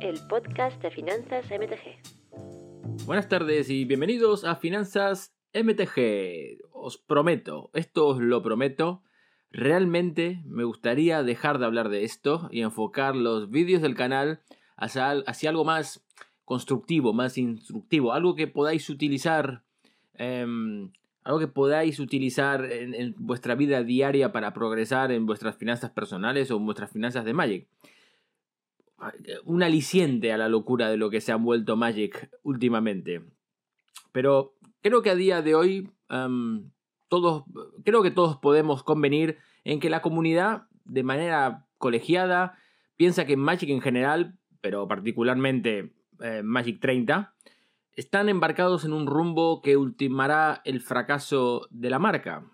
el podcast de finanzas MTG. Buenas tardes y bienvenidos a Finanzas MTG. Os prometo, esto os lo prometo, realmente me gustaría dejar de hablar de esto y enfocar los vídeos del canal hacia, algo más constructivo, más instructivo, algo que podáis utilizar. Em, algo que podáis utilizar en, vuestra vida diaria para progresar en vuestras finanzas personales o en vuestras finanzas de Magic un aliciente a la locura de lo que se ha vuelto Magic últimamente. Pero creo que a día de hoy todos, creo que todos podemos convenir en que la comunidad, de manera colegiada, piensa que Magic en general, pero particularmente eh, Magic 30, están embarcados en un rumbo que ultimará el fracaso de la marca.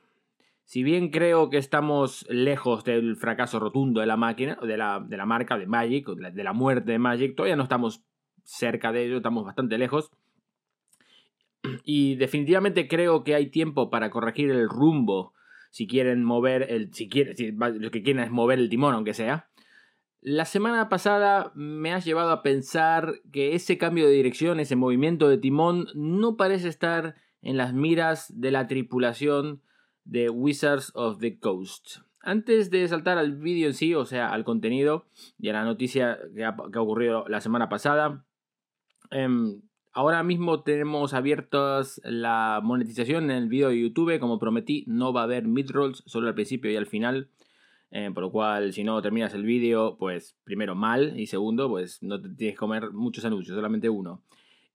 Si bien creo que estamos lejos del fracaso rotundo de la máquina, de la, de la marca de Magic, de la, muerte de Magic, todavía no estamos cerca de ello, estamos bastante lejos. Y definitivamente creo que hay tiempo para corregir el rumbo. Si quieren mover el. Si, quieren, lo que quieren es mover el timón, aunque sea. La semana pasada me has llevado a pensar que ese cambio de dirección, ese movimiento de timón, no parece estar en las miras de la tripulación de Wizards of the Coast. Antes de saltar al vídeo en sí, o sea, al contenido y a la noticia que ha, ocurrido la semana pasada, em, ahora mismo tenemos abiertas la monetización en el vídeo de YouTube. Como prometí, no va a haber midrolls, solo al principio y al final. Eh, por lo cual, si no terminas el vídeo, pues primero mal y segundo, pues no te tienes que comer muchos anuncios, solamente uno.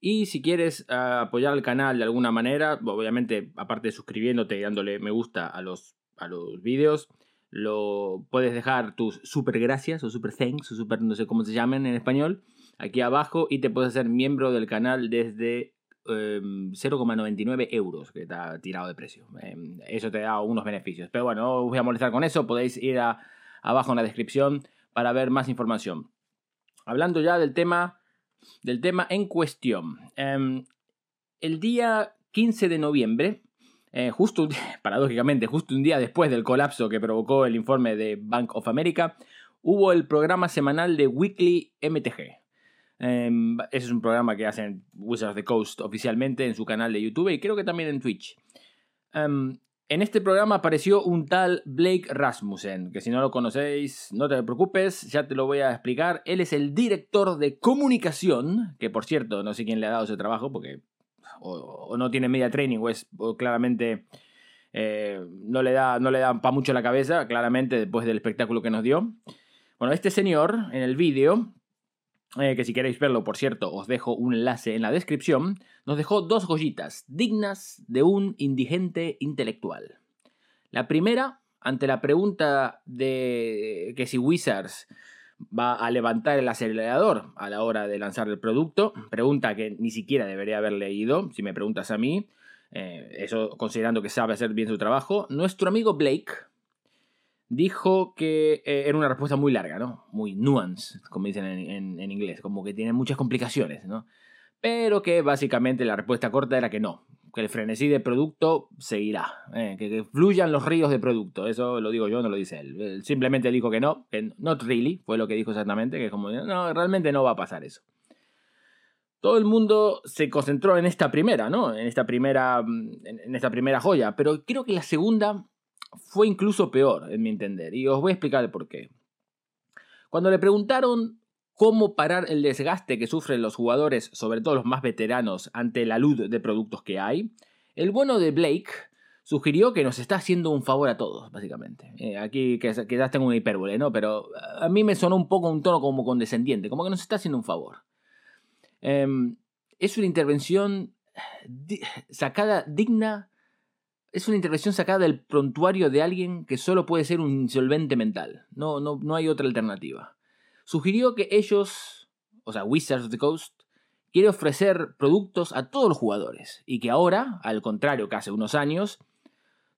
Y si quieres ah, apoyar al canal de alguna manera, obviamente, aparte de suscribiéndote y dándole me gusta a los, a los vídeos, lo puedes dejar tus super gracias o super thanks o super no sé cómo se llamen en español aquí abajo y te puedes hacer miembro del canal desde 0,99 em, euros que está tirado de precio. Em, eso te da unos beneficios. Pero bueno, no os voy a molestar con eso. Podéis ir abajo en la descripción para ver más información. Hablando ya del tema del tema en cuestión. Em, el día 15 de noviembre, eh, justo paradójicamente, justo un día después del colapso que provocó el informe de Bank of America, hubo el programa semanal de Weekly MTG. Em, ese es un programa que hacen Wizards of the Coast oficialmente en su canal de YouTube y creo que también en Twitch. Em, en este programa apareció un tal Blake Rasmussen, que si no lo conocéis, no te preocupes, ya te lo voy a explicar. Él es el director de comunicación, que por cierto, no sé quién le ha dado ese trabajo, porque o, no tiene media training o es claramente eh, no le da, no le da para mucho la cabeza, claramente después del espectáculo que nos dio. Bueno, este señor en el vídeo eh, que si queréis verlo, por cierto, os dejo un enlace en la descripción, nos dejó dos joyitas dignas de un indigente intelectual. La primera, ante la pregunta de que si Wizards va a levantar el acelerador a la hora de lanzar el producto, pregunta que ni siquiera debería haber leído, si me preguntas a mí, eh, eso considerando que sabe hacer bien su trabajo, nuestro amigo Blake, dijo que eh, era una respuesta muy larga, ¿no? Muy nuance, como dicen en, inglés, como que tiene muchas complicaciones, ¿no? Pero que básicamente la respuesta corta era que no, que el frenesí de producto seguirá, eh, que, fluyan los ríos de producto, eso lo digo yo, no lo dice él. él. Simplemente dijo que no, que not really, fue lo que dijo exactamente, que como, no, realmente no va a pasar eso. Todo el mundo se concentró en esta primera, ¿no? En esta primera, en esta primera joya, pero creo que la segunda fue incluso peor, en mi entender, y os voy a explicar el por qué. Cuando le preguntaron cómo parar el desgaste que sufren los jugadores, sobre todo los más veteranos, ante la luz de productos que hay, el bueno de Blake sugirió que nos está haciendo un favor a todos, básicamente. Eh, aquí quizás tengo una hipérbole, ¿no? Pero a mí me sonó un poco un tono como condescendiente, como que nos está haciendo un favor. Em, es una intervención sacada digna es una intervención sacada del prontuario de alguien que solo puede ser un insolvente mental. No, no, no hay otra alternativa. Sugirió que ellos, o sea, Wizards of the Coast, quiere ofrecer productos a todos los jugadores y que ahora, al contrario que hace unos años,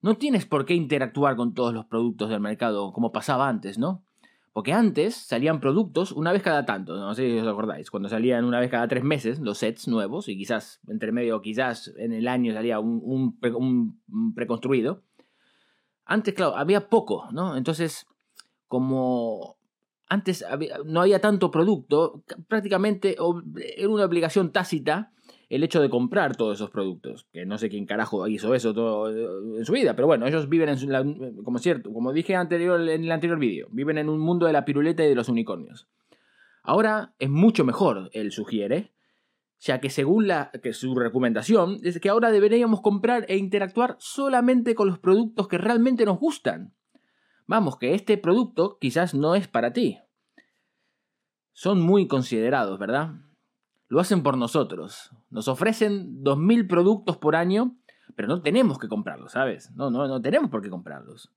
no tienes por qué interactuar con todos los productos del mercado como pasaba antes, ¿no? Porque antes salían productos una vez cada tanto, no sé si os acordáis, cuando salían una vez cada tres meses los sets nuevos y quizás entre medio, quizás en el año salía un, preconstruido. Antes, claro, había poco, ¿no? Entonces, como antes no había tanto producto, prácticamente era una obligación tácita el hecho de comprar todos esos productos. Que no sé quién carajo hizo eso todo eh, en su vida, pero bueno, ellos viven en como cierto, como dije anterior, en el anterior vídeo, viven en un mundo de la piruleta y de los unicornios. Ahora es mucho mejor, él sugiere, ya que según la, que su recomendación es que ahora deberíamos comprar e interactuar solamente con los productos que realmente nos gustan. Vamos, que este producto quizás no es para ti. Son muy considerados, ¿verdad? Lo hacen por nosotros. Nos ofrecen 2.000 productos por año, pero no tenemos que comprarlos, ¿sabes? No, no, no tenemos por qué comprarlos.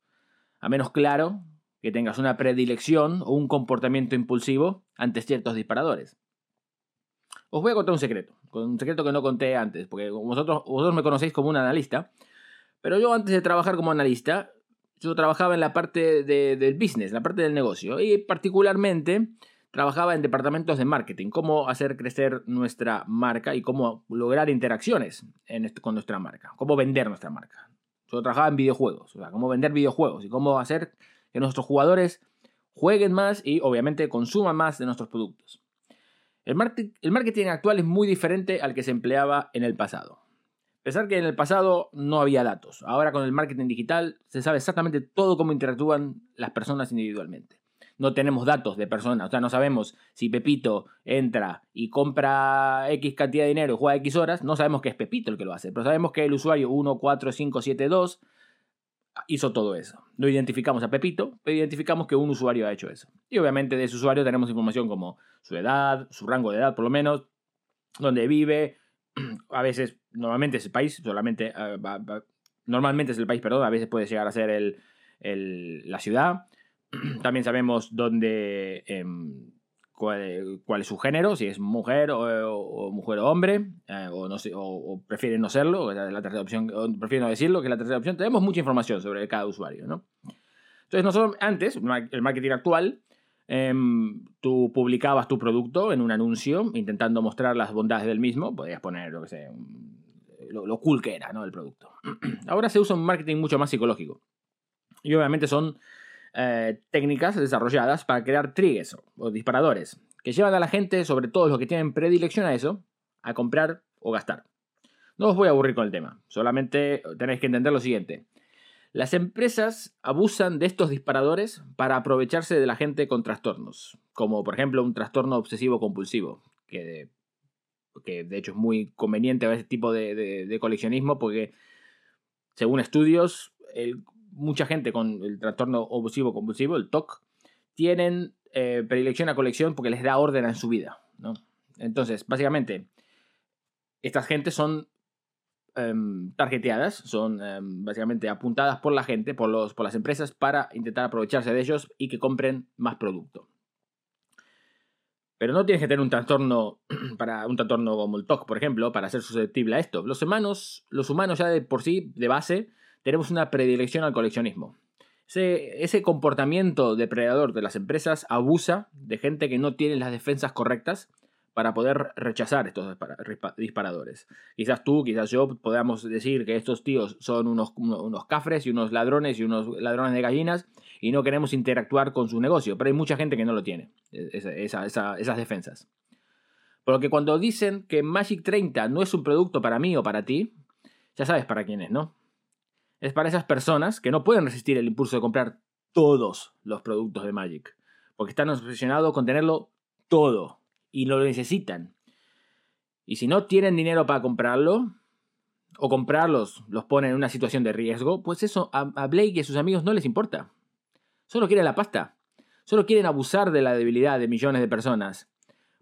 A menos claro que tengas una predilección o un comportamiento impulsivo ante ciertos disparadores. Os voy a contar un secreto, un secreto que no conté antes, porque vosotros, vosotros me conocéis como un analista, pero yo antes de trabajar como analista, yo trabajaba en la parte del business, la parte del negocio, y particularmente trabajaba en departamentos de marketing, cómo hacer crecer nuestra marca y cómo lograr interacciones con nuestra marca, cómo vender nuestra marca. Yo trabajaba en videojuegos, o sea, cómo vender videojuegos y cómo hacer que nuestros jugadores jueguen más y obviamente consuman más de nuestros productos. El, el marketing actual es muy diferente al que se empleaba en el pasado. Pensar que en el pasado no había datos. Ahora con el marketing digital se sabe exactamente todo cómo interactúan las personas individualmente no tenemos datos de personas, o sea, no sabemos si Pepito entra y compra X cantidad de dinero y juega X horas, no sabemos que es Pepito el que lo hace, pero sabemos que el usuario 14572 hizo todo eso. No identificamos a Pepito, pero identificamos que un usuario ha hecho eso. Y obviamente de ese usuario tenemos información como su edad, su rango de edad por lo menos, dónde vive, a veces, normalmente es el país, solamente, eh, normalmente es el país, perdón, a veces puede llegar a ser el, la ciudad, También sabemos dónde, em, cuál, es su género, si es mujer o, mujer o hombre, eh, o, no sé, o, prefieren no serlo, la tercera opción, prefieren no decirlo, que es la tercera opción. Tenemos mucha información sobre cada usuario, ¿no? Entonces, nosotros antes, el marketing actual, em, tú publicabas tu producto en un anuncio intentando mostrar las bondades del mismo, podías poner, lo que lo, lo cool que era, ¿no? El producto. Ahora se usa un marketing mucho más psicológico. Y obviamente son eh, técnicas desarrolladas para crear triggers o disparadores que llevan a la gente, sobre todo los que tienen predilección a eso, a comprar o gastar. No os voy a aburrir con el tema, solamente tenéis que entender lo siguiente. Las empresas abusan de estos disparadores para aprovecharse de la gente con trastornos, como por ejemplo un trastorno obsesivo compulsivo, que de, de hecho es muy conveniente a ese tipo de coleccionismo porque según estudios el mucha gente con el trastorno obsesivo compulsivo, el TOC, tienen eh, predilección a colección porque les da orden en su vida. ¿no? Entonces, básicamente, estas gentes son em, targeteadas, son em, básicamente apuntadas por la gente, por, los, por las empresas, para intentar aprovecharse de ellos y que compren más producto. Pero no tienes que tener un trastorno para un trastorno como el TOC, por ejemplo, para ser susceptible a esto. Los humanos, los humanos ya de por sí, de base, tenemos una predilección al coleccionismo. Ese, comportamiento depredador de las empresas abusa de gente que no tiene las defensas correctas para poder rechazar estos disparadores. Quizás tú, quizás yo podamos decir que estos tíos son unos, cafres y unos ladrones y unos ladrones de gallinas y no queremos interactuar con su negocio, pero hay mucha gente que no lo tiene, esas defensas. Por lo que cuando dicen que Magic 30 no es un producto para mí o para ti, ya sabes para quién es, ¿no? Es para esas personas que no pueden resistir el impulso de comprar todos los productos de Magic, porque están obsesionados con tenerlo todo y lo necesitan. Y si no tienen dinero para comprarlo, o comprarlos los pone en una situación de riesgo, pues eso a, Blake y a sus amigos no les importa. Solo quieren la pasta. Solo quieren abusar de la debilidad de millones de personas,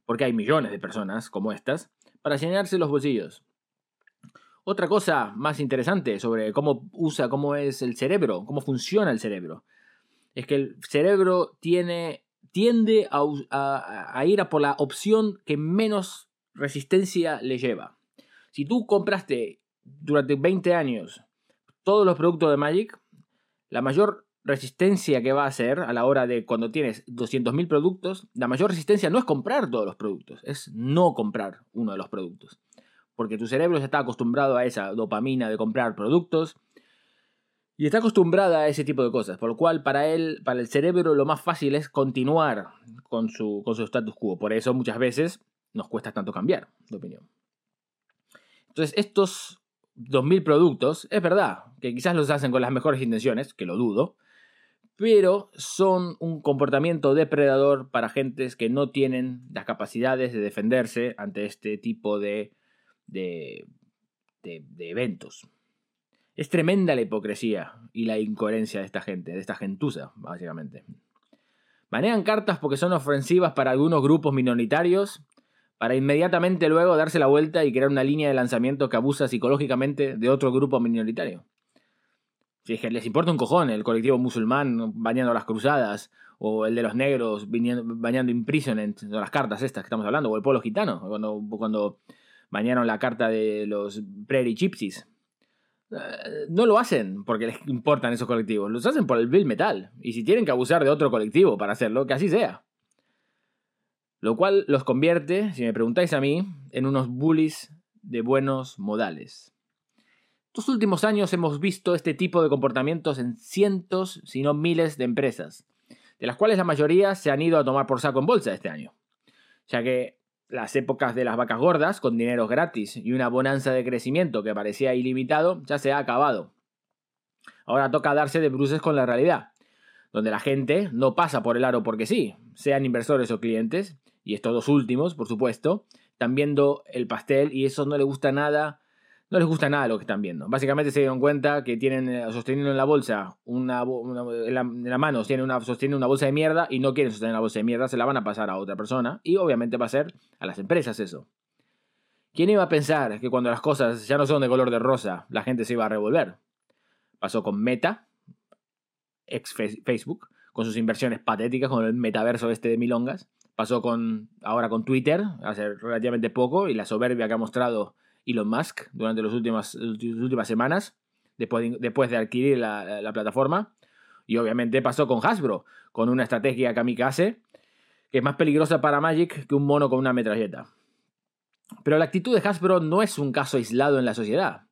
porque hay millones de personas como estas, para llenarse los bolsillos. Otra cosa más interesante sobre cómo usa, cómo es el cerebro, cómo funciona el cerebro, es que el cerebro tiene, tiende a, ir a por la opción que menos resistencia le lleva. Si tú compraste durante 20 años todos los productos de Magic, la mayor resistencia que va a hacer a la hora de cuando tienes 200.000 productos, la mayor resistencia no es comprar todos los productos, es no comprar uno de los productos porque tu cerebro está acostumbrado a esa dopamina de comprar productos. Y está acostumbrada a ese tipo de cosas, por lo cual para él, para el cerebro, lo más fácil es continuar con su, con su status quo. Por eso muchas veces nos cuesta tanto cambiar de opinión. Entonces, estos 2.000 productos, es verdad que quizás los hacen con las mejores intenciones, que lo dudo, pero son un comportamiento depredador para gentes que no tienen las capacidades de defenderse ante este tipo de, de, de, eventos. Es tremenda la hipocresía y la incoherencia de esta gente, de esta gentuza, básicamente. Manejan cartas porque son ofensivas para algunos grupos minoritarios, para inmediatamente luego darse la vuelta y crear una línea de lanzamiento que abusa psicológicamente de otro grupo minoritario. Si es que les importa un cojón el colectivo musulmán bañando las cruzadas, o el de los negros bañando imprisonment, las cartas estas que estamos hablando, o el pueblo gitano, cuando bañaron la carta de los Prairie Gypsies. Eh, no lo hacen porque les importan esos colectivos, los hacen por el bill metal. Y si tienen que abusar de otro colectivo para hacerlo, que así sea. Lo cual los convierte, si me preguntáis a mí, en unos bullies de buenos modales. Estos últimos años hemos visto este tipo de comportamientos en cientos, si no miles de empresas, de las cuales la mayoría se han ido a tomar por saco en bolsa este año. Ya que las épocas de las vacas gordas, con dinero gratis y una bonanza de crecimiento que parecía ilimitado, ya se ha acabado. Ahora toca darse de bruces con la realidad, donde la gente no pasa por el aro porque sí, sean inversores o clientes, y estos dos últimos, por supuesto, están viendo el pastel y eso no le gusta nada no les gusta nada lo que están viendo. Básicamente se dieron cuenta que tienen eh, sosteniendo en la bolsa una, en, la, mano tienen una, sostienen una bolsa de mierda y no quieren sostener la bolsa de mierda, se la van a pasar a otra persona y obviamente va a ser a las empresas eso. ¿Quién iba a pensar que cuando las cosas ya no son de color de rosa, la gente se iba a revolver? Pasó con Meta, ex Facebook, con sus inversiones patéticas, con el metaverso este de milongas. Pasó con ahora con Twitter, hace relativamente poco, y la soberbia que ha mostrado Elon Musk durante las últimas, últimas semanas, después de, después de adquirir la, plataforma. Y obviamente pasó con Hasbro, con una estrategia kamikaze que es más peligrosa para Magic que un mono con una metralleta. Pero la actitud de Hasbro no es un caso aislado en la sociedad.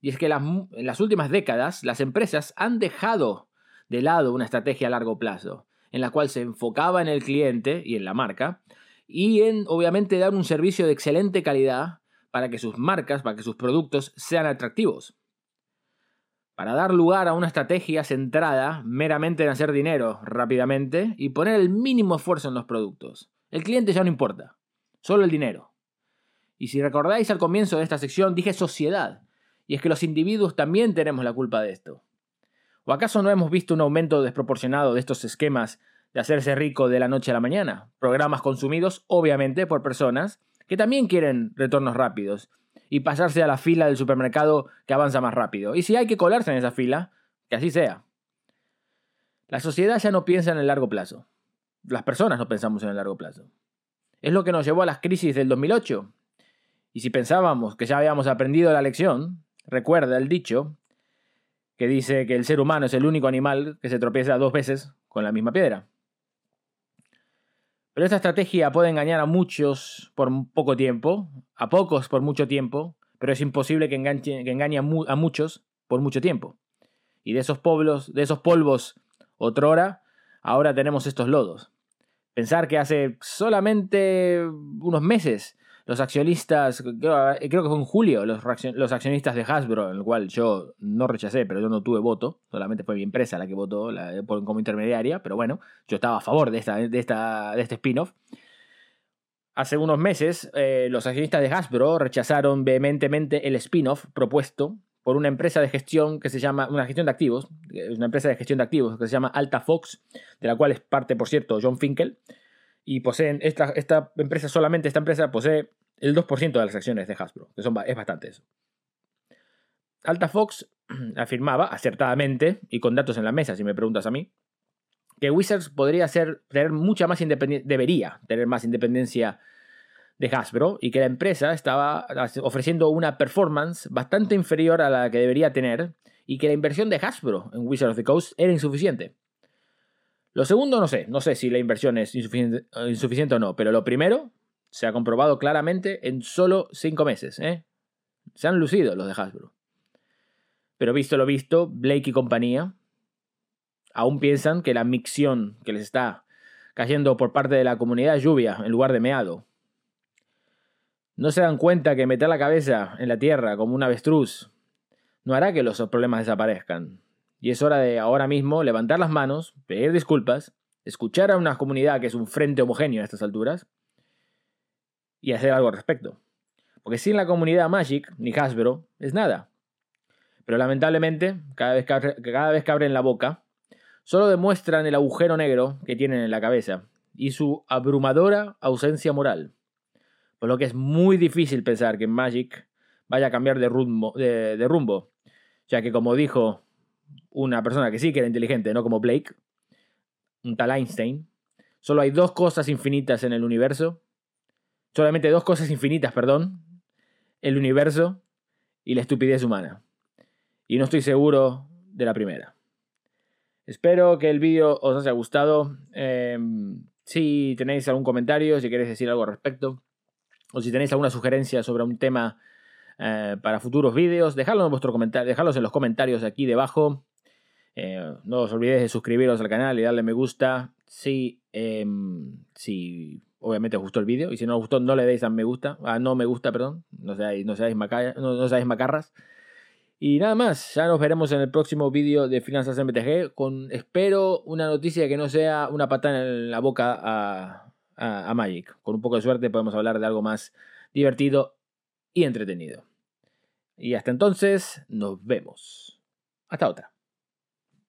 Y es que en las últimas décadas las empresas han dejado de lado una estrategia a largo plazo, en la cual se enfocaba en el cliente y en la marca, y en obviamente dar un servicio de excelente calidad para que sus marcas, para que sus productos sean atractivos. Para dar lugar a una estrategia centrada meramente en hacer dinero rápidamente y poner el mínimo esfuerzo en los productos. El cliente ya no importa, solo el dinero. Y si recordáis al comienzo de esta sección dije sociedad, y es que los individuos también tenemos la culpa de esto. ¿O acaso no hemos visto un aumento desproporcionado de estos esquemas de hacerse rico de la noche a la mañana? Programas consumidos obviamente por personas que también quieren retornos rápidos y pasarse a la fila del supermercado que avanza más rápido. Y si hay que colarse en esa fila, que así sea. La sociedad ya no piensa en el largo plazo. Las personas no pensamos en el largo plazo. Es lo que nos llevó a las crisis del 2008. Y si pensábamos que ya habíamos aprendido la lección, recuerda el dicho que dice que el ser humano es el único animal que se tropieza dos veces con la misma piedra. Pero esta estrategia puede engañar a muchos por poco tiempo, a pocos por mucho tiempo, pero es imposible que, engañe, a, muchos por mucho tiempo. Y de esos pueblos, de esos polvos otrora, ahora tenemos estos lodos. Pensar que hace solamente unos meses los accionistas, creo, que fue en julio, los, los, accionistas de Hasbro, en el cual yo no rechacé, pero yo no tuve voto, solamente fue mi empresa la que votó como intermediaria, pero bueno, yo estaba a favor de, esta, de, esta, de este spin-off. Hace unos meses, eh, los accionistas de Hasbro rechazaron vehementemente el spin-off propuesto por una empresa de gestión que se llama, una gestión de activos, una empresa de gestión de activos que se llama Alta Fox, de la cual es parte, por cierto, John Finkel, y poseen, esta, esta empresa, solamente esta empresa posee el 2% de las acciones de Hasbro, que son, es bastante eso. Alta Fox afirmaba, acertadamente, y con datos en la mesa, si me preguntas a mí, que Wizards podría ser, tener mucha más independencia, debería tener más independencia de Hasbro y que la empresa estaba ofreciendo una performance bastante inferior a la que debería tener y que la inversión de Hasbro en Wizards of the Coast era insuficiente. Lo segundo no sé, no sé si la inversión es insuficiente, o no, pero lo primero se ha comprobado claramente en solo cinco meses. ¿eh? Se han lucido los de Hasbro. Pero visto lo visto, Blake y compañía aún piensan que la micción que les está cayendo por parte de la comunidad es lluvia en lugar de meado. No se dan cuenta que meter la cabeza en la tierra como un avestruz no hará que los problemas desaparezcan. Y es hora de ahora mismo levantar las manos, pedir disculpas, escuchar a una comunidad que es un frente homogéneo a estas alturas y hacer algo al respecto. Porque sin la comunidad Magic, ni Hasbro, es nada. Pero lamentablemente, cada vez que, cada vez que abren la boca, solo demuestran el agujero negro que tienen en la cabeza y su abrumadora ausencia moral. Por lo que es muy difícil pensar que Magic vaya a cambiar de rumbo, de, rumbo ya que como dijo una persona que sí que era inteligente, no como Blake, un tal Einstein, solo hay dos cosas infinitas en el universo, solamente dos cosas infinitas, perdón, el universo y la estupidez humana. Y no estoy seguro de la primera. Espero que el vídeo os haya gustado. Em, si tenéis algún comentario, si queréis decir algo al respecto, o si tenéis alguna sugerencia sobre un tema eh, para futuros vídeos, dejadlo en, vuestro dejadlos en los comentarios aquí debajo. Eh, no os olvidéis de suscribiros al canal y darle me gusta si, em, si obviamente os gustó el vídeo. Y si no os gustó, no le deis a me gusta. A no me gusta, perdón. No seáis, no seáis, no seáis macarras. Y nada más, ya nos veremos en el próximo vídeo de Finanzas MTG con, espero, una noticia que no sea una patada en la boca a, a, Magic. Con un poco de suerte podemos hablar de algo más divertido y entretenido. Y hasta entonces, nos vemos. Hasta otra.